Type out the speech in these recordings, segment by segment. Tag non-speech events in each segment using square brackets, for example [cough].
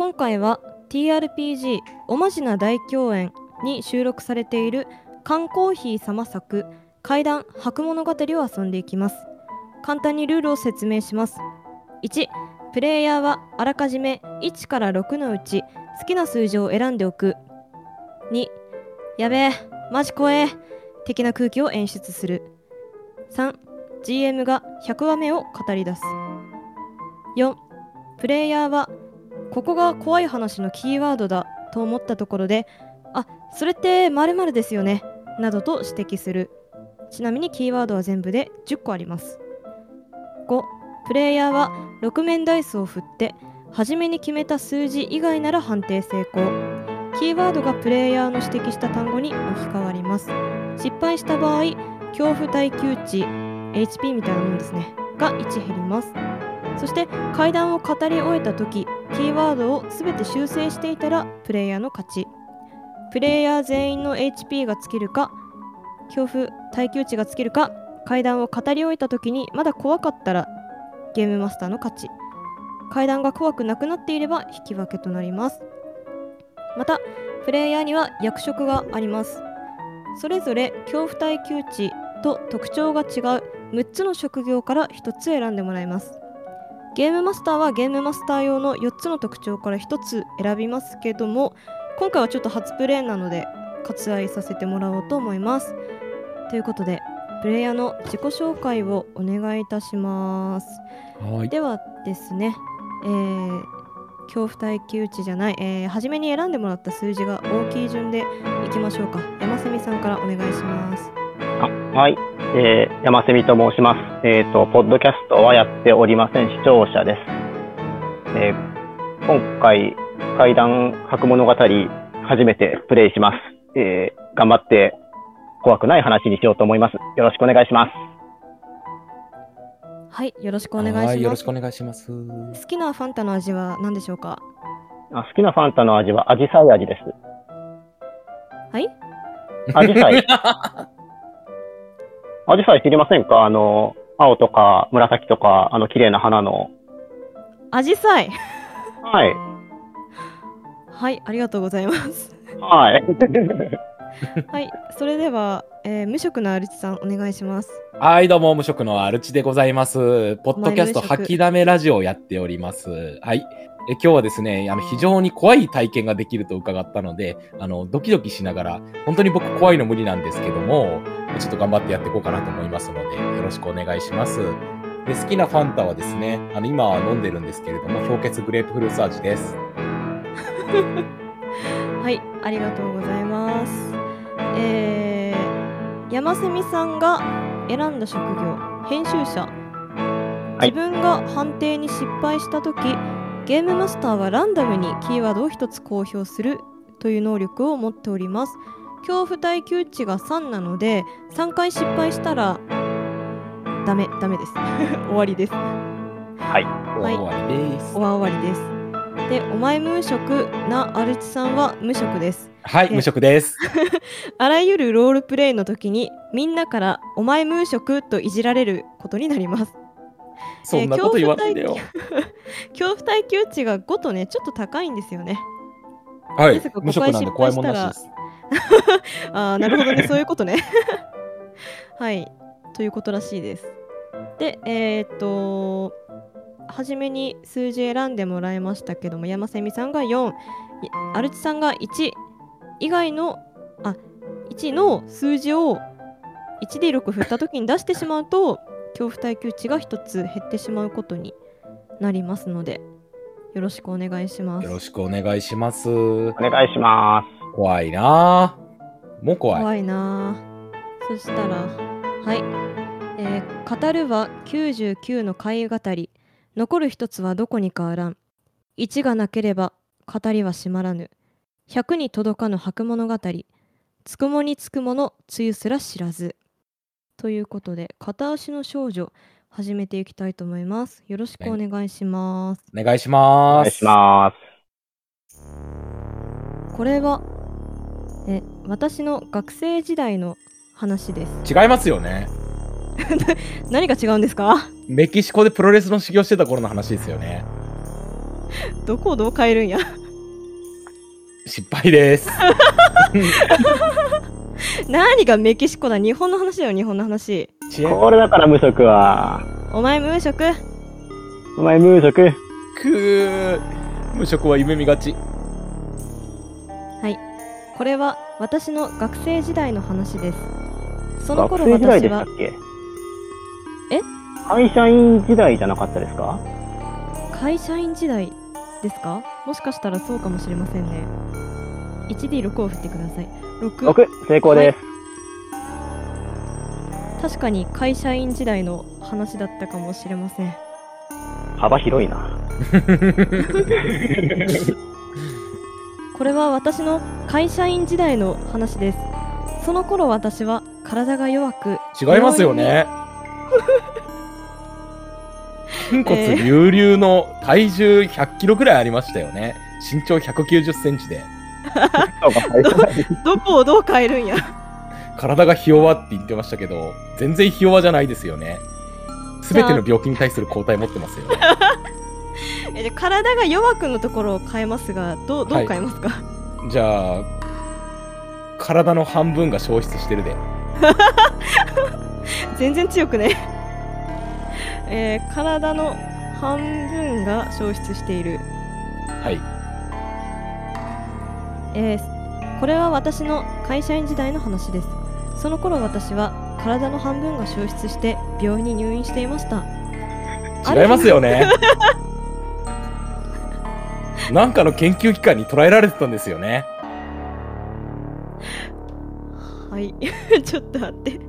今回は TRPG おまじな大共演に収録されている缶コーヒー様作怪談白物語を遊んでいきます。簡単にルールを説明します。1プレイヤーはあらかじめ1から6のうち好きな数字を選んでおく。2やべえマジ怖え的な空気を演出する。3GM が100話目を語り出す。4プレイヤーはここが怖い話のキーワードだと思ったところであそれって〇〇ですよねなどと指摘する。ちなみにキーワードは全部で10個あります。5プレイヤーは6面ダイスを振って初めに決めた数字以外なら判定成功。キーワードがプレイヤーの指摘した単語に置き換わります。失敗した場合恐怖耐久値 HP みたいなもんですねが1減ります。そして階段を語り終えた時キーワードを全て修正していたらプレイヤーの勝ち。プレイヤー全員の HP が尽きるか恐怖耐久値が尽きるか階段を語り終えた時にまだ怖かったらゲームマスターの勝ち。階段が怖くなくなっていれば引き分けとなります。またプレイヤーには役職があります。それぞれ恐怖耐久値と特徴が違う6つの職業から1つ選んでもらいます。ゲームマスターはゲームマスター用の4つの特徴から1つ選びますけども今回はちょっと初プレイなので割愛させてもらおうと思います。ということでプレイヤーの自己紹介をお願いいたします。はい。ではですね、えー恐怖耐久値じゃない、えー初めに選んでもらった数字が大きい順でいきましょうか。山瀬さんからお願いします。あはい、えー、山瀬美と申します。えっ、と、ポッドキャストはやっておりません、視聴者です。えー今回、怪談白物語、初めてプレイします。えー頑張って、怖くない話にしようと思います。よろしくお願いします。はいよろしくお願いしますはいよろしくお願いします。好きなファンタの味は何でしょうか？あ好きなファンタの味は、アジサイ味です。はい？アジサイ。[laughs] アジサイ知りませんか？あの、青とか紫とか、あの、綺麗な花の。アジサイ？はい。はいありがとうございますはい。[laughs] はいそれでは、えー無職のアルチさんお願いしますはい、どうも、無職のアルチでございます。ポッドキャスト吐きだめラジオをやっております。はい。え今日はですね、あの非常に怖い体験ができると伺ったので、あのドキドキしながら、本当に僕怖いの無理なんですけども、ちょっと頑張ってやっていこうかなと思いますので、よろしくお願いします。で好きなファンタはですね、あの今は飲んでるんですけれども、氷結グレープフルーツ味です。[laughs] はいありがとうございますえー、山瀬さんが選んだ職業編集者い自分が判定に失敗した時ゲームマスターはランダムにキーワードを1つ公表するという能力を持っております恐怖耐久値が3なので3回失敗したらダメダメです終わりですはい。は [laughs] い終わりです。お終わりですでお前無職なアルチさんは無職ですはい、え無職です。[laughs] あらゆるロールプレイの時にみんなから「お前無職」といじられることになりますそんなこと言わないでよ。恐怖耐久 [laughs] 値が5とねちょっと高いんですよねはい無職なんで怖いもんなしです。[laughs] ああなるほどね。そういうことね。[laughs] はい。ということらしいです。でえーっと初めに数字選んでもらいましたけども山瀬美さんが4いアルチさんが1以外のあ1の数字を 1D6 振った時に出してしまうと恐怖耐久値が1つ減ってしまうことになりますのでよろしくお願いします。よろしくお願いします。お願いします。怖いな。ぁ。もう怖い。怖いな。あそしたらはい、えー語るは99の会語り。残る一つはどこにかあらん。1がなければ語りは閉まらぬ。100に届かぬ白物語。つくもにつくものつゆすら知らず。ということで片足の少女始めていきたいと思います。よろしくお願いします。お願いしおます。願いします。これはえ私の学生時代の話です違いますよね。[laughs] 何が違うんですか？メキシコでプロレスの修行してた頃の話ですよね。どこをどう変えるんや？失敗です。[laughs] 何がメキシコだ？日本の話だよ日本の話これだから無職は。お前無職？お前無職？くー無職は夢見がち。これは私の学生時代の話です。その頃学生時代で私はしたっけ？え？会社員時代じゃなかったですか？会社員時代ですか？もしかしたらそうかもしれませんね。1D6 を振ってください。6 ?6、成功です。確かに会社員時代の話だったかもしれません。幅広いな。[laughs] これは私の会社員時代の話ですその頃私は体が弱く違いますよね。[laughs] 筋骨隆々の体重100キロぐらいありましたよね。身長190センチで。[laughs] どこをどう変えるんや体がひ弱って言ってましたけど、全然ひ弱じゃないですよね。すべての病気に対する抗体持ってますよね。[laughs] [laughs] えじゃあ体が弱くのところを変えますがどうどう変えますか、[laughs] じゃあ、体の半分が消失してるで。[laughs] 全然強くね。えー体の半分が消失している。はい。えーこれは私の会社員時代の話です。その頃私は体の半分が消失して病院に入院していました。違いますよね。なんかの研究機関に捉えられてたんですよね。はい。[laughs] ちょっと待って。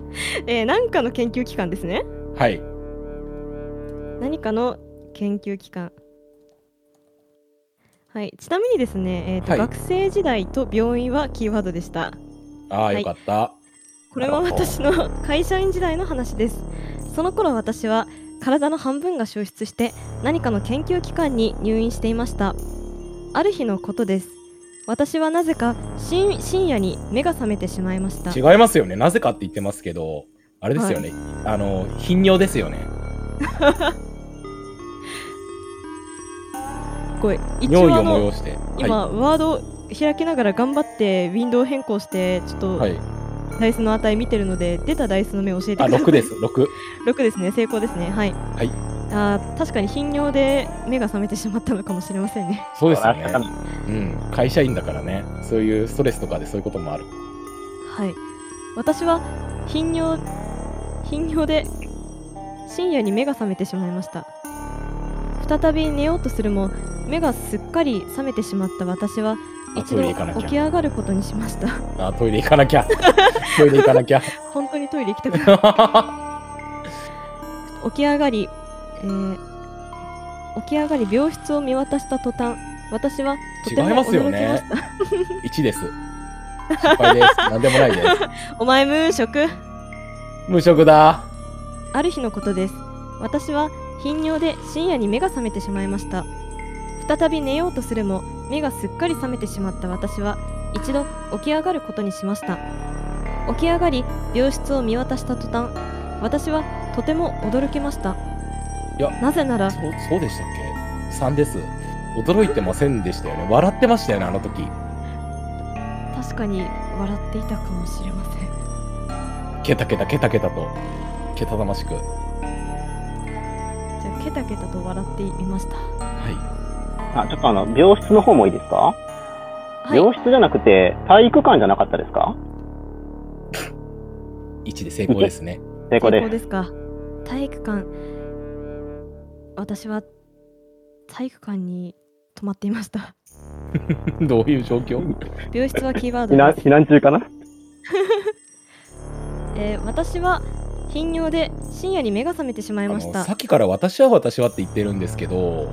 えー何かの研究機関ですね。はい。何かの研究機関。はい。ちなみにですね、えーとはい。学生時代と病院はキーワードでした。ああ、はい。よかった。これは私の会社員時代の話です。その頃私は体の半分が消失して何かの研究機関に入院していましたある日のことです私はなぜか深深夜に目が覚めてしまいました違いますよね。なぜかって言ってますけど、あれですよね。あの、頻尿ですよね。[laughs] これ一尿意を応あの催して。今、ワード開きながら頑張ってウィンドウ変更してちょっとはい。はい。ダイスの値見てるので出たダイスの目教えてくだあ、さい6です。6。[laughs] 6ですね成功ですねはいはいあー確かに頻尿で目が覚めてしまったのかもしれませんねそうですよね。うん。会社員だからね。そういうストレスとかでそういうこともある。はい私は頻尿頻尿で深夜に目が覚めてしまいました再び寝ようとするも目がすっかり覚めてしまった私はあ一度トイレ行かなきゃ起き上がることにしましたあ、トイレ行かなきゃ。[laughs] トイレ行かなきゃ。本当にトイレ行きたくな [laughs] 起き上がり、えー起き上がり病室を見渡した途端私はとても違いますよ驚きまねした、[laughs] 1です。失敗です。[laughs] なんでもないです。お前無職？無職だ。ある日のことです私は頻尿で深夜に目が覚めてしまいました再び寝ようとするも目がすっかり覚めてしまった私は一度起き上がることにしました起き上がり病室を見渡した途端私はとても驚きましたいやなぜならそう、そうでしたっけ ?3 です。驚いてませんでしたよね。笑ってましたよね、あの時。確かに笑っていたかもしれませんケタケタケタケタと。けたたましく。じゃあケタケタと笑っていましたはあ、ちょっとあの、病室の方もいいですか、はい病室じゃなくて、体育館じゃなかったですか？い。1で成功ですね。[laughs] 成功です。ですか体育館私は体育館に泊まっていました。[laughs] どういう状況？病室はキーワード避難、です。避難中かな？[laughs] えー私は頻尿で深夜に目が覚めてしまいました。さっきから私は私はって言ってるんですけど、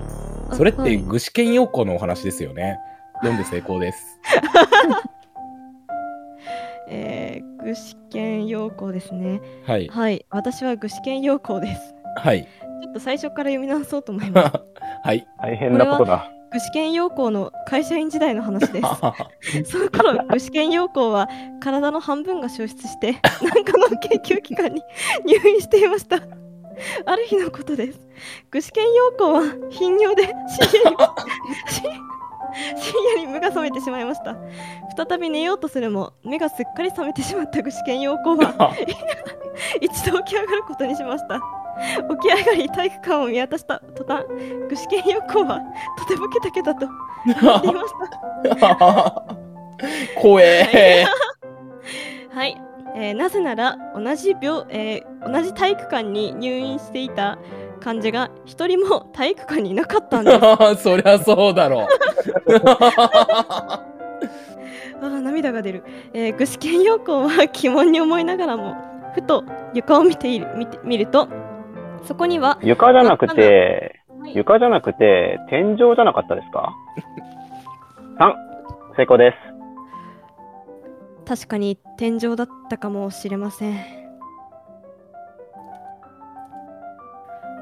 あそれっはい。て具志堅用高のお話ですよね。読んで成功です。[laughs] えー具志堅陽光ですね。はい。はい。私は具志堅陽光です。はい。ちょっと最初から読み直そうと思います [laughs] はい。大変なことだ。具志堅陽光の会社員時代の話です [laughs] その頃具志堅陽光は体の半分が消失して [laughs] 何かの研究機関に入院していましたある日のことです。具志堅用高は頻尿で深夜に深夜に目が覚めてしまいました。再び寝ようとするも目がすっかり覚めてしまった具志堅用高は一度起き上がることにしました。起き上がり体育館を見渡した途端、具志堅用高はとてもケタケタと言っていました。[laughs] 怖えはい、えーなぜなら同じ病、えー同じ体育館に入院していた患者が一人も体育館にいなかったんです。あ [laughs] そりゃそうだろう。[laughs] ー涙が出る。えー具志堅用高は疑問に思いながらも、ふと床を見ている見て見ると、そこには、床じゃなくて、はい床じゃなくて、天井じゃなかったですか [laughs] ?3、成功です。確かに天井だったかもしれません。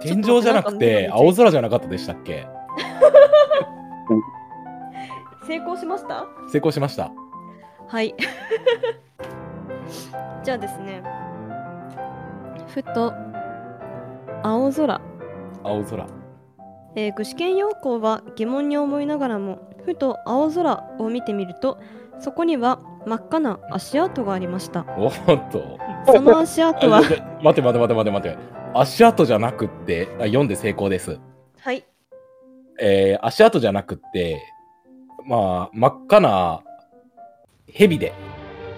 天井じゃなくて青空じゃなかったでしたっけ？[laughs] 成功しました？成功しました。はい。[laughs] じゃあですね、ふと青空、青空。えー具志堅用高は疑問に思いながらもふと青空を見てみるとそこには真っ赤な足跡がありましたおっと。その足跡は？待て待て待て待て待て。足跡じゃなくって、あ読んで成功です。はいえー、足跡じゃなくって、まあ、真っ赤な蛇で。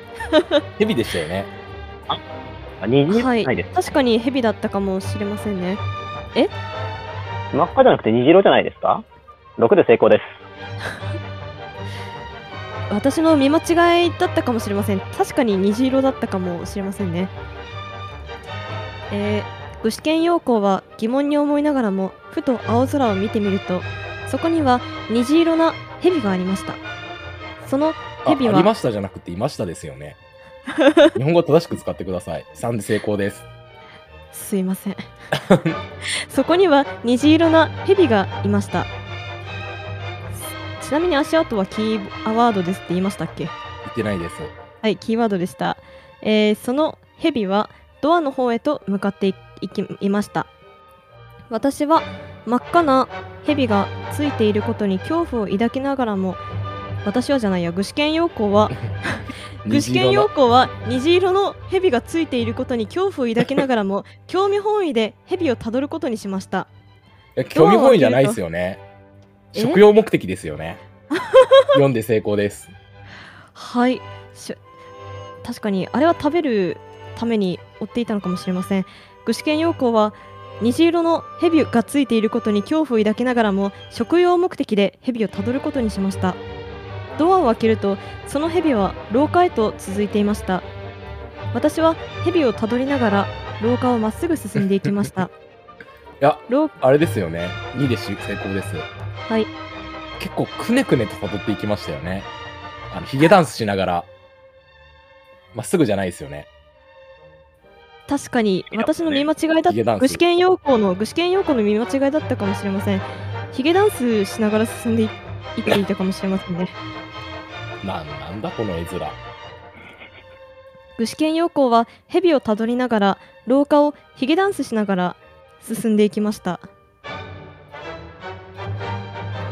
[laughs] 蛇でしたよね。あ、虹はいないです。確かに蛇だったかもしれませんね真っ赤じゃなくて虹色じゃないですか ?6 で成功です。[laughs] 私の見間違いだったかもしれません確かに虹色だったかもしれませんねえー、具志堅用高は疑問に思いながらもふと青空を見てみるとそこには虹色な蛇がありましたそのああ蛇はりましたじゃなくていましたですよね。日本語正しく使ってください。3で成功です。すいませんそこには虹色な蛇がいましたちなみに足跡はキーワードですって言いましたっけ？言ってないです。はいキーワードでした、えーその蛇はドアの方へと向かっていいきいました私は真っ赤な蛇がついていることに恐怖を抱きながらも私はじゃないや具志堅用高は具志堅用高は虹色の蛇がついていることに恐怖を抱きながらも [laughs] 興味本位で蛇をたどることにしました。いや興味本位じゃないですよね。え？食用目的ですよね。[laughs] 読んで成功です。はい。し確かにあれは食べるために追っていたのかもしれません。具志堅用高は虹色の蛇がついていることに恐怖を抱きながらも食用目的で蛇をたどることにしましたドアを開けるとその蛇は廊下へと続いていました私は蛇をたどりながら廊下をまっすぐ進んでいきました [laughs] いや、廊あれですよね。2でし成功です。はい結構くねくねと辿っていきましたよね。あの、ヒゲダンスしながら。まっすぐじゃないですよね。確かに私の見間違いだヒゲダンス具志堅用高の具志堅用高の見間違いだったかもしれませんヒゲダンスしながら進んでいいっていたかもしれませんねなんなんだこの絵面。具志堅用高は蛇をたどりながら廊下をヒゲダンスしながら進んでいきました、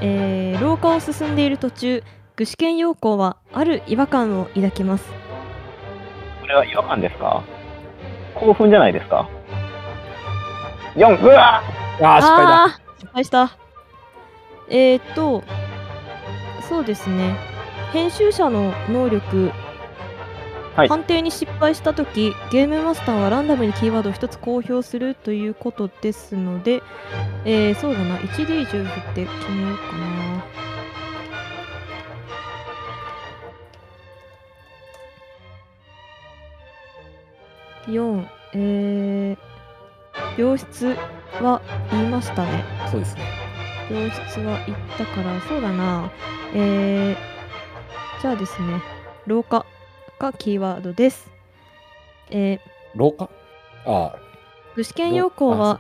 えー廊下を進んでいる途中具志堅用高はある違和感を抱きますこれは違和感ですか？興奮じゃないですか ?4、うわあー、失敗だ。失敗したえー、っとそうですね編集者の能力、はい。判定に失敗したときゲームマスターはランダムにキーワードを1つ公表するということですので、えー、そうだな。1D10 振って決めようかな。4えー、病室は言いましたね。そうですね。病室は行ったからそうだな。えー、じゃあですね廊下がキーワードです。えー、廊下あ。あ。具志堅用高は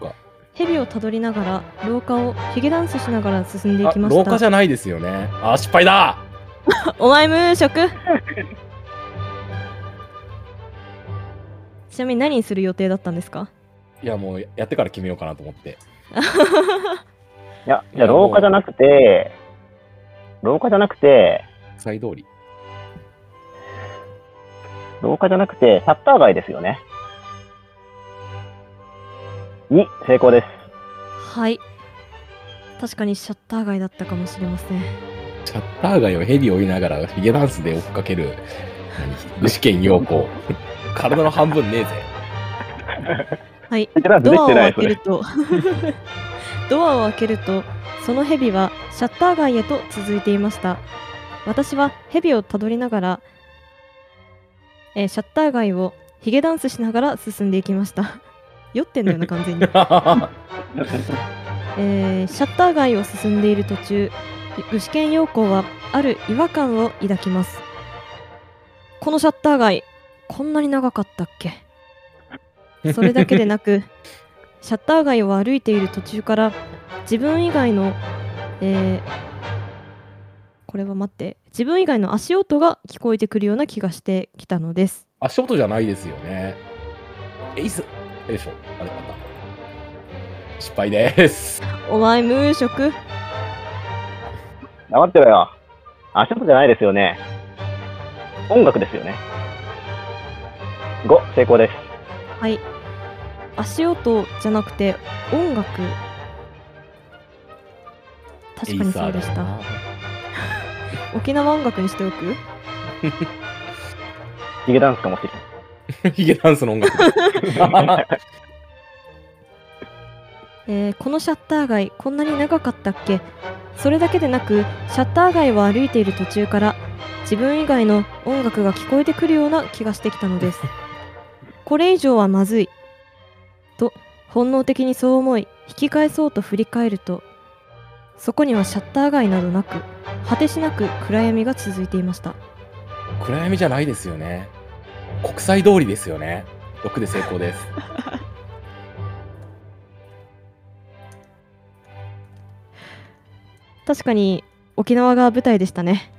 蛇をたどりながら廊下をヒゲダンスしながら進んでいあきました。廊下じゃないですよね。あー、失敗だ。[laughs] お前無職。[laughs] ちなみに何にする予定だったんですか？いや、もうやってから決めようかなと思って。[laughs] いや、じゃあ廊下じゃなくて、廊下じゃなくて、国際通り。廊下じゃなくて、シャッター街ですよね。に、成功です。はい確かにシャッター街だったかもしれませんシャッター街をヘビを追いながらヒゲダンスで追っかける、何具志堅陽子。[laughs] 体の半分ねえぜ。はいヒゲダンスでドアをきてない、それ開ける。とドアを開けると [laughs] そのヘビはシャッター街へと続いていました私はヘビをたどりながら、えーシャッター街をヒゲダンスしながら進んでいきました。[laughs] 酔ってんだよな完全に、[laughs] えーシャッター街を進んでいる途中具志堅陽子はある違和感を抱きます。このシャッター街こんなに長かったっけ？[laughs] それだけでなくシャッター街を歩いている途中から自分以外の、えーこれは待って自分以外の足音が聞こえてくるような気がしてきたのです足音じゃないですよね。えいっす。よいしょ。あれ、また。失敗です。お前無職？黙ってろよ。足音じゃないですよね。音楽ですよね。5、成功です。はい足音じゃなくて音楽確かにそうでしたエイサーだな沖縄音楽にしておく？[laughs] ヒゲダンスかもしれん。[laughs] ヒゲダンスの音楽。[laughs] えーこのシャッター街こんなに長かったっけ？それだけでなくシャッター街を歩いている途中から自分以外の音楽が聞こえてくるような気がしてきたのですこれ以上はまずいと本能的にそう思い引き返そうと振り返るとそこにはシャッター街などなく果てしなく暗闇が続いていました暗闇じゃないですよね。国際通りですよね。6で成功です。[laughs] 確かに沖縄が舞台でしたね、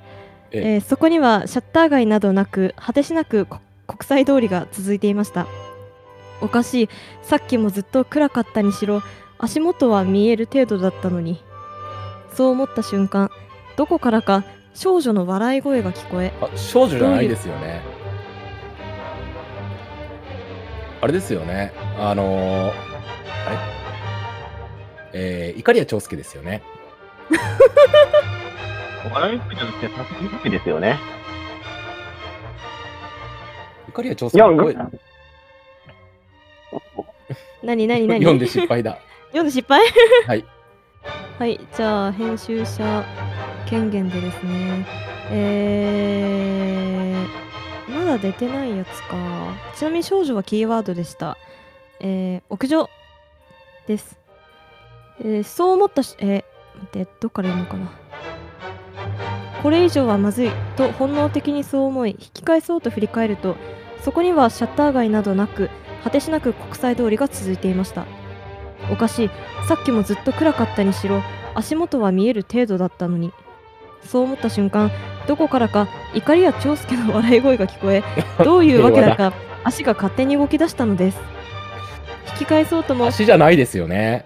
えええーそこにはシャッター街などなく果てしなくこ国際通りが続いていましたおかしいさっきもずっと暗かったにしろ足元は見える程度だったのにそう思った瞬間どこからか少女の笑い声が聞こえあ少女じゃないですよね。あれですよね。あのー、あれ？えー、怒りや長介ですよね。[laughs] 笑い声じゃなくて、さすがにですよね。怒りや長介の声 [laughs] 何何何？読んで失敗だ。[laughs] 読んで失敗？はい。はい、じゃあ編集者権限でですね、えー、まだ出てないやつか。ちなみに少女はキーワードでした。えー、屋上です。えー、そう思ったし、えー、待って、どっから読むかな。これ以上はまずいと本能的にそう思い、引き返そうと振り返ると、そこにはシャッター街などなく、果てしなく国際通りが続いていました。おかしい。さっきもずっと暗かったにしろ足元は見える程度だったのにそう思った瞬間どこからか怒りや長介の笑い声が聞こえ [laughs] どういうわけだか足が勝手に動き出したのです引き返そうとも足じゃないですよね。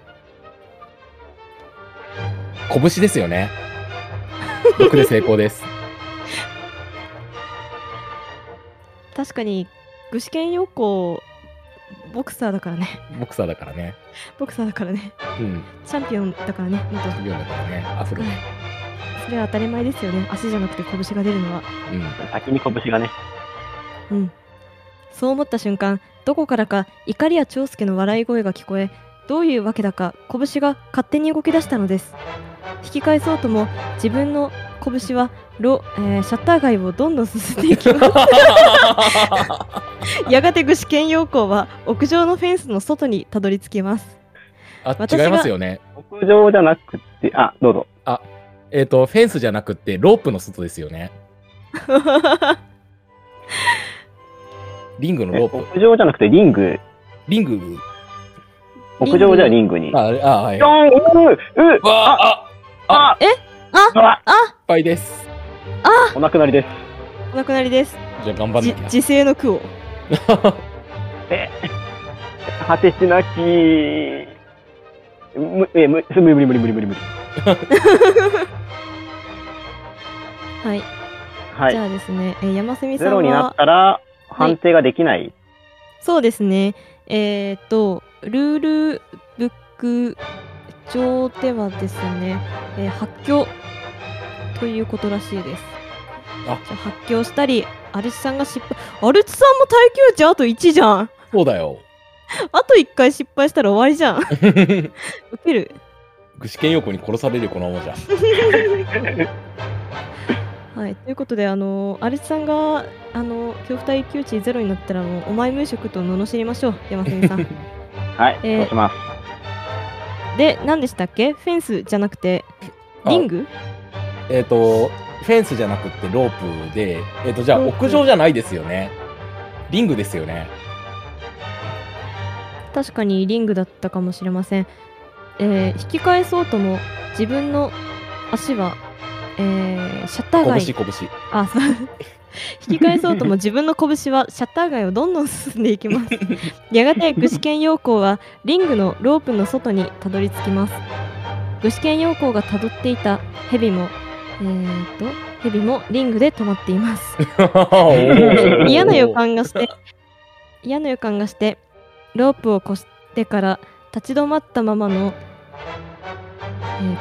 拳ですよね。6で成功です。[laughs] 確かに具志堅陽子ボクサーだからねボクサーだからね。ボクサーだからねうん。チャンピオンだからね元チャンピオンだからね。アフロね。それは当たり前ですよね足じゃなくて拳が出るのはうん。先に拳がね。うん。そう思った瞬間、どこからか怒りや長介の笑い声が聞こえ、どういうわけだか拳が勝手に動き出したのです。引き返そうとも自分の拳はロ、えーシャッター街をどんどん進んでいきます。[laughs] [laughs] やがて具志堅陽光は屋上のフェンスの外にたどり着きます。あ、違いますよね。屋上じゃなくて、あ、どうぞ。えっ、と、フェンスじゃなくて、ロープの外ですよね。[laughs] リングのえロープ。屋上じゃなくてリング？リング。屋上じゃリングに。あ、あ、はい。ドンううあ、あ、あえあ失敗です。お亡くなりです。お亡くなりです。じゃあ頑張んじなきゃ。自世の句を。[laughs] え果てしなき、む、え、む、無理無理無理無理無理無理。はい、はい。じゃあですね、えー山蝉さんゼロになはったら、判定ができない。そうですねえーっとルールブック上ではですね、えー発狂ということらしいですあじゃあ発狂したりアルチさんが失敗。アルチさんも耐久値あと1じゃん。そうだよ。[laughs] あと1回失敗したら終わりじゃん。[laughs] ウケる。具志堅用子に殺されるよ、このままじゃ。[laughs] はい、ということで、あのアルチさんがあの恐怖耐久値ゼロになったらもうお前無職と罵りましょう。山澄さん。はい、えーそうします。で何でしたっけ？フェンスじゃなくてリング？えっと、フェンスじゃなくてロープで、えっ、と、じゃあ屋上じゃないですよね。リングですよね。確かにリングだったかもしれません、えー引き返そうとも自分の足は、えーシャッター街。拳、拳。あそう。[laughs] 引き返そうとも自分の拳はシャッター街をどんどん進んでいきます。[laughs] やがて具志堅用高はリングのロープの外にたどり着きます。具志堅用高がたどっていた蛇もえー、と蛇もリングで止まっています [laughs] 嫌な予感がして嫌な予感がしてロープを越してから立ち止まったままの、えー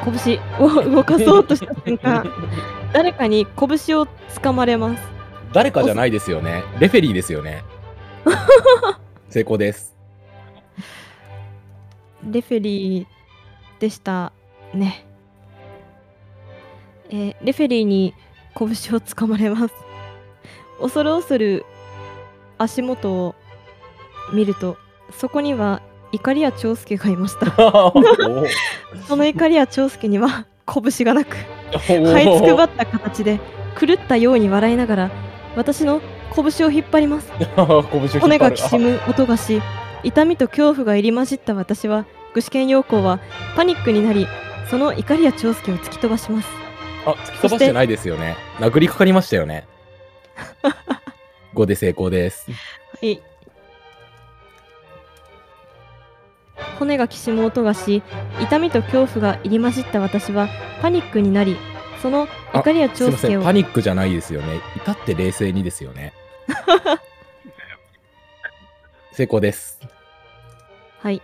拳を動かそうとした瞬間 [laughs] 誰かに拳をつかまれます誰かじゃないですよね。レフェリーですよね。[laughs] 成功です。レフェリーでしたね、えーレフェリーに拳をつかまれます。[laughs] 恐る恐る足元を見るとそこには怒りや長介がいました。[laughs] [laughs] その怒りや長介には拳がなく這いつくばった形で狂ったように笑いながら私の拳を引っ張ります。拳骨がきしむ音がし痛みと恐怖が入り混じった私は具志堅用高はパニックになりその怒りや長介を突き飛ばしますあ、突き飛ばしてないですよね。殴りかかりましたよね。5で成功です。はい骨がきしむ音がし痛みと恐怖が入り混じった私はパニックになりその怒りや長介をパニックじゃないですよね。至って冷静にですよね。[laughs] 成功です。はい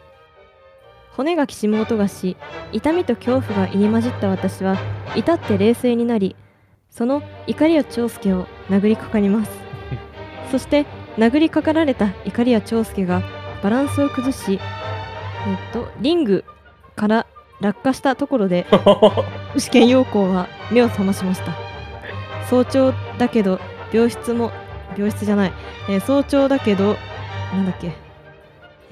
骨がきしむ音がし痛みと恐怖が入り混じった私は至って冷静になりその怒りや長介を殴りかかります。[laughs] そして殴りかかられた怒りや長介がバランスを崩しえっとリングから落下したところで具志堅陽光は目を覚ましました。早朝だけど病室も病室じゃない、えー早朝だけどなんだっけ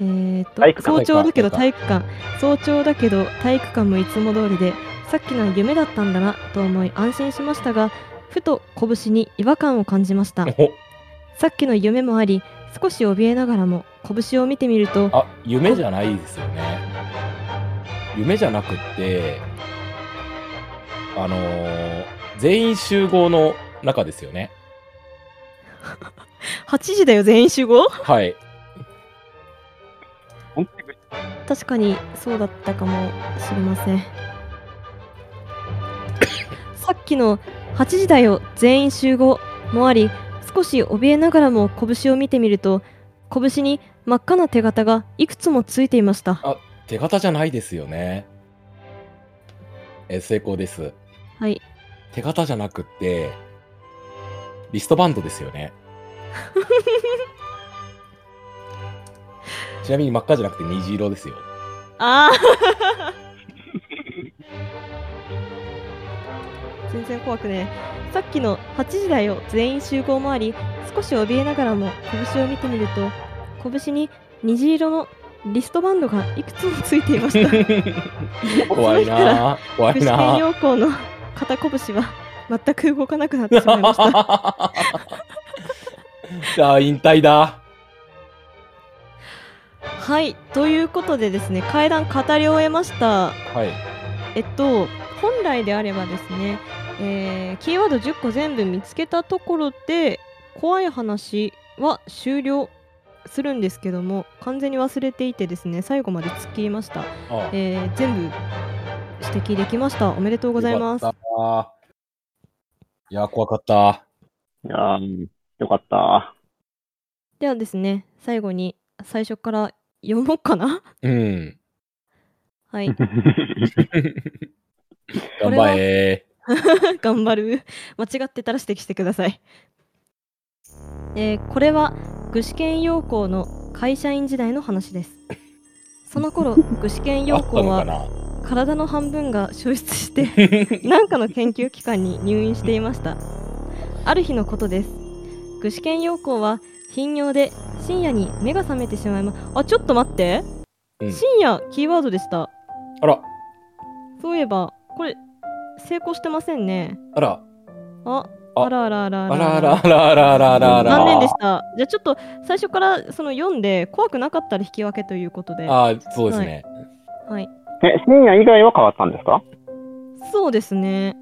えー、と早朝だけど体育館早朝だけど体育館もいつも通りでさっきのは夢だったんだなと思い安心しましたがふと拳に違和感を感じましたおさっきの夢もあり少し怯えながらも拳を見てみるとあ、夢じゃないですよね。夢じゃなくって、あのー全員集合の中ですよね。[laughs] 8時だよ全員集合？はい。確かにそうだったかもしれません [coughs] さっきの8時だよ全員集合もあり少し怯えながらも拳を見てみると拳に真っ赤な手形がいくつもついていました手形じゃないですよね。え、成功です。はい手形じゃなくって、リストバンドですよね。[laughs] ちなみに真っ赤じゃなくて虹色ですよ。ああ [laughs] 全然怖くねえさっきの8時だよ全員集合もあり少し怯えながらも拳を見てみると拳に虹色のリストバンドがいくつもついていました怖いなぁ。怖いなぁ。陽光の肩拳は全く動かなくなってしまいました [laughs] あー引退だ。はいということでですね階段語り終えましたはい。えっと本来であればですね、えーキーワード10個全部見つけたところで怖い話は終了するんですけども完全に忘れていてですね最後まで突っ切りました、あえー全部指摘できましたおめでとうございますよかったいや、怖かった。いやーよかった。ではですね最後に最初から読もうかな？うん。はい。[laughs] 頑張れ。[laughs] 頑張る。間違ってたら指摘してください、えーこれは具志堅用高の会社員時代の話です。その頃 [laughs] 具志堅用高は体の半分が消失して何かの研究機関に入院していました。ある日のことです。具志堅用高は頻尿で深夜に目が覚めてしまいまあちょっと待って、うん。深夜キーワードでした。あら、そういえばこれ成功してませんね。あら、ああ。あらあらあらあらあら。あらあらあらあらあら。残念でした。じゃあちょっと最初からその読んで怖くなかったら引き分けということで。はあーそうですね。い。え、深夜以外は変わったんですか？そうですね。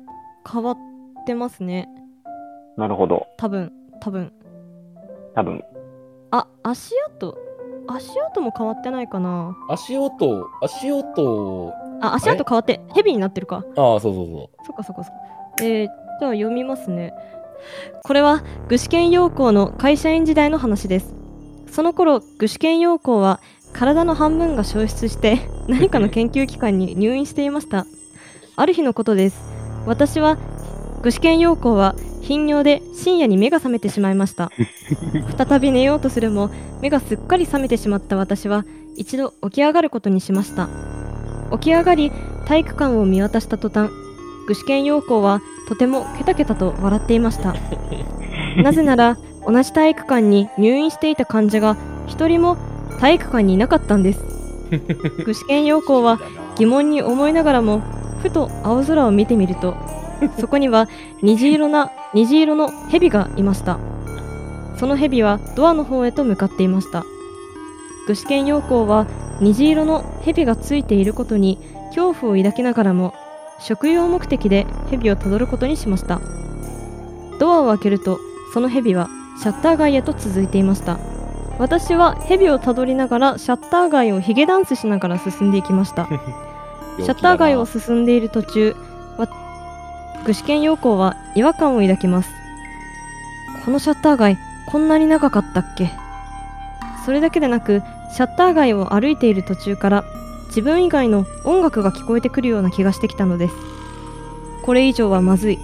変わってますね。なるほど。多分多分多分。あ足跡？足跡も変わってないかな？足音、足音、あ足跡変わってヘビになってるか。ああ、そうそうそそっかそっかそっか。えー、じゃあ読みますね。これは具志堅用高の会社員時代の話です。その頃具志堅用高は体の半分が消失して [laughs] 何かの研究機関に入院していました。ある日のことです。私は具志堅用高は頻尿で深夜に目が覚めてしまいました。再び寝ようとするも目がすっかり覚めてしまった私は一度起き上がることにしました。起き上がり体育館を見渡した途端具志堅用高はとてもケタケタと笑っていました。なぜなら同じ体育館に入院していた患者が一人も体育館にいなかったんです。具志堅用高は疑問に思いながらもふと青空を見てみるとそこには虹色な虹色の蛇がいました。その蛇はドアの方へと向かっていました。具志堅用高は虹色の蛇がついていることに恐怖を抱きながらも食用目的で蛇をたどることにしました。ドアを開けるとその蛇はシャッター街へと続いていました。私は蛇をたどりながらシャッター街をヒゲダンスしながら進んでいきました。[laughs] シャッター街を進んでいる途中わ具志堅用高は違和感を抱きます。このシャッター街こんなに長かったっけ？それだけでなくシャッター街を歩いている途中から自分以外の音楽が聞こえてくるような気がしてきたのです。これ以上はまずい。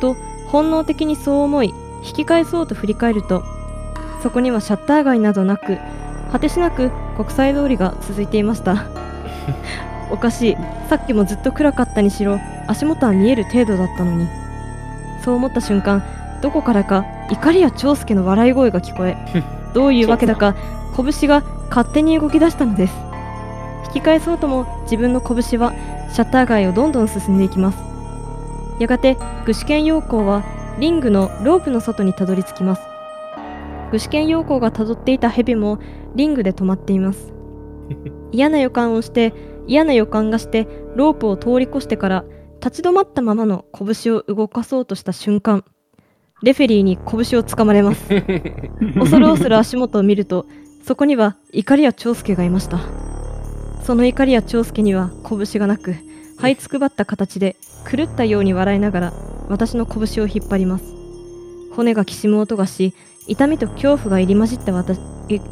と本能的にそう思い引き返そうと振り返るとそこにはシャッター街などなく果てしなく国際通りが続いていました。おかしい。さっきもずっと暗かったにしろ足元は見える程度だったのに。そう思った瞬間どこからか怒りや長介の笑い声が聞こえどういうわけだか拳が勝手に動き出したのです。引き返そうとも自分の拳はシャッター街をどんどん進んでいきます。やがて具志堅用高はリングのロープの外にたどり着きます。具志堅用高がたどっていた蛇もリングで止まっています。[laughs] 嫌な予感をして嫌な予感がしてロープを通り越してから立ち止まったままの拳を動かそうとした瞬間レフェリーに拳をつかまれます。[laughs] 恐る恐る足元を見るとそこには怒りや長介がいました。その怒りや長介には拳がなく這いつくばった形で狂ったように笑いながら私の拳を引っ張ります。骨がきしむ音がし痛みと恐怖が入り混じった私、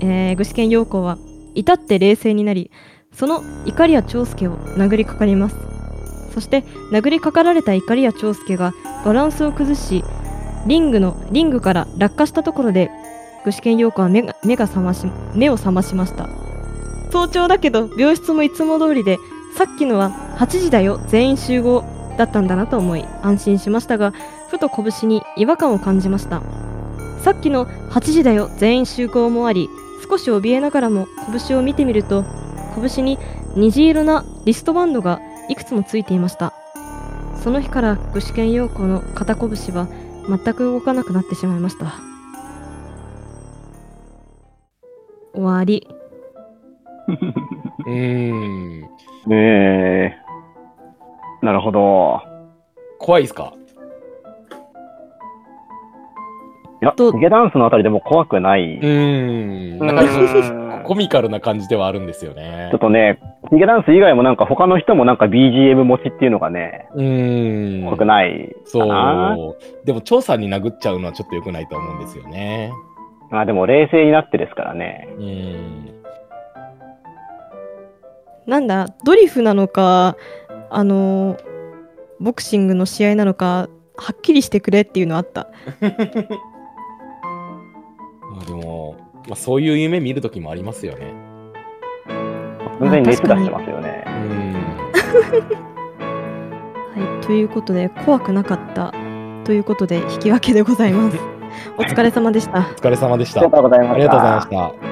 えー、具志堅用高は至って冷静になりその怒りや長介を殴りかかります。そして殴りかかられた怒りや長介がバランスを崩しリングのリングから落下したところで具志堅用高は目が目が覚まし目を覚ましました。早朝だけど病室もいつも通りでさっきのは8時だよ全員集合だったんだなと思い安心しましたがふと拳に違和感を感じました。さっきの8時だよ全員集合もあり少し怯えながらも拳を見てみると拳に虹色なリストバンドがいくつもついていました。その日から具志堅用高の肩拳は全く動かなくなってしまいました。終わり。[laughs] うー。ん。え。えなるほど。怖いですか？いや、ヒゲダンスのあたりでも怖くない。うーん。うなんかん [laughs] コミカルな感じではあるんですよねちょっ。とね、ヒゲダンス以外もなんか他の人もなんか BGM 持ちっていうのがね、うーん。怖くないそかな。う。でも、張さんに殴っちゃうのはちょっと良くないと思うんですよね。まあでも冷静になってですからね。うーん。なんだドリフなのかあのボクシングの試合なのかはっきりしてくれっていうのあったま [laughs] あでも、まあ、そういう夢見るときもありますよね。完全に熱出してますよねう。ーん。はいということで怖くなかったということで引き分けでございます [laughs] お疲れ様でしたお疲れ様でした。ありがとうございました。